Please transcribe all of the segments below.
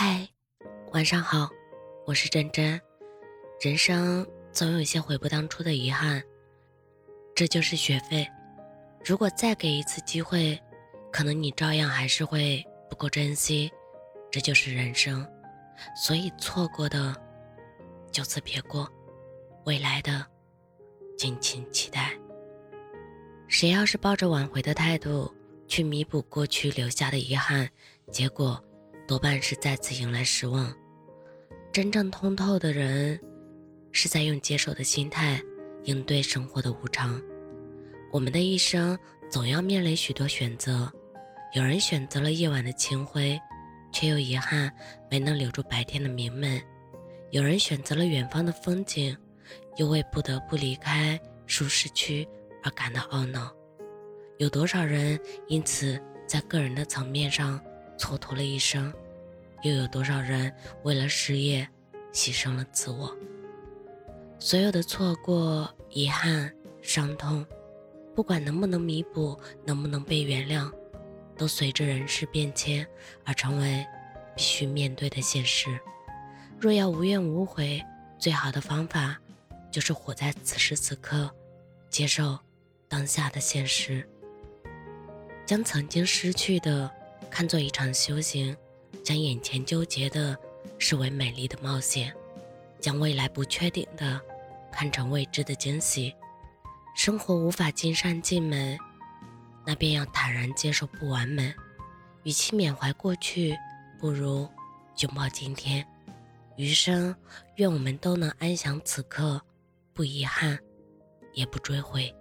嗨，晚上好，我是真真。人生总有些悔不当初的遗憾，这就是学费。如果再给一次机会，可能你照样还是会不够珍惜。这就是人生，所以错过的就此别过，未来的敬请期待。谁要是抱着挽回的态度去弥补过去留下的遗憾，结果。多半是再次迎来失望。真正通透的人，是在用接受的心态应对生活的无常。我们的一生总要面临许多选择，有人选择了夜晚的清辉，却又遗憾没能留住白天的明媚；有人选择了远方的风景，又为不得不离开舒适区而感到懊恼。有多少人因此在个人的层面上？蹉跎了一生，又有多少人为了事业牺牲了自我？所有的错过、遗憾、伤痛，不管能不能弥补，能不能被原谅，都随着人事变迁而成为必须面对的现实。若要无怨无悔，最好的方法就是活在此时此刻，接受当下的现实，将曾经失去的。看作一场修行，将眼前纠结的视为美丽的冒险，将未来不确定的看成未知的惊喜。生活无法尽善尽美，那便要坦然接受不完美。与其缅怀过去，不如拥抱今天。余生，愿我们都能安享此刻，不遗憾，也不追悔。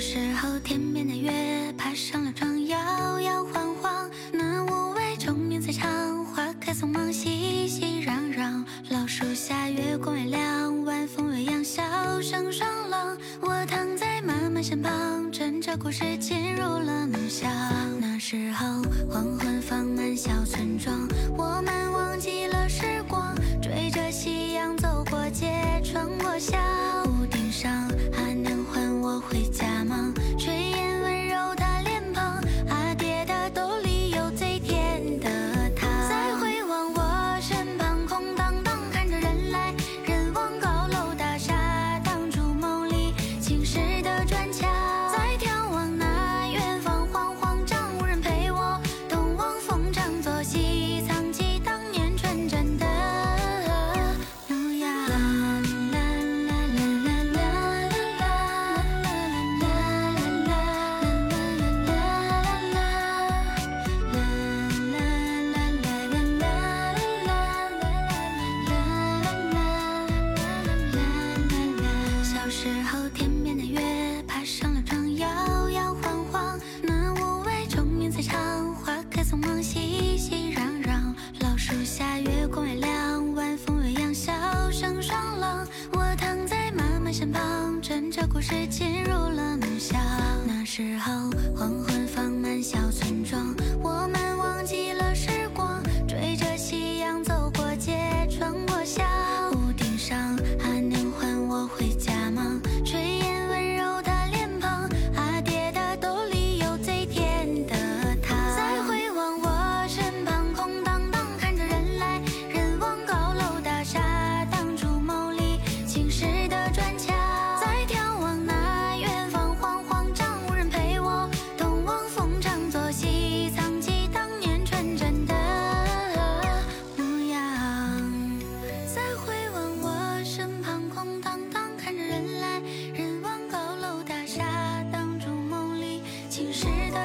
时候，天边的月爬上了窗，摇摇晃晃。那无味虫鸣在唱，花开匆忙，熙熙攘攘。老树下，月光微亮，晚风微扬，笑声爽朗。我躺在妈妈身旁，枕着故事进入了梦乡。那时候，黄昏放满小村庄，我们忘记了故事进入了梦乡，那时候黄昏放满小村庄，我们忘记了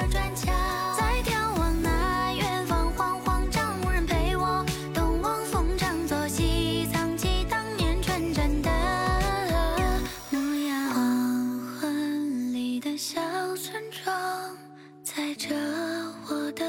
的转角，再眺望那远方，慌慌张无人陪我。东望风长作西藏，起当年纯真的模样。黄昏里的小村庄，载着我的。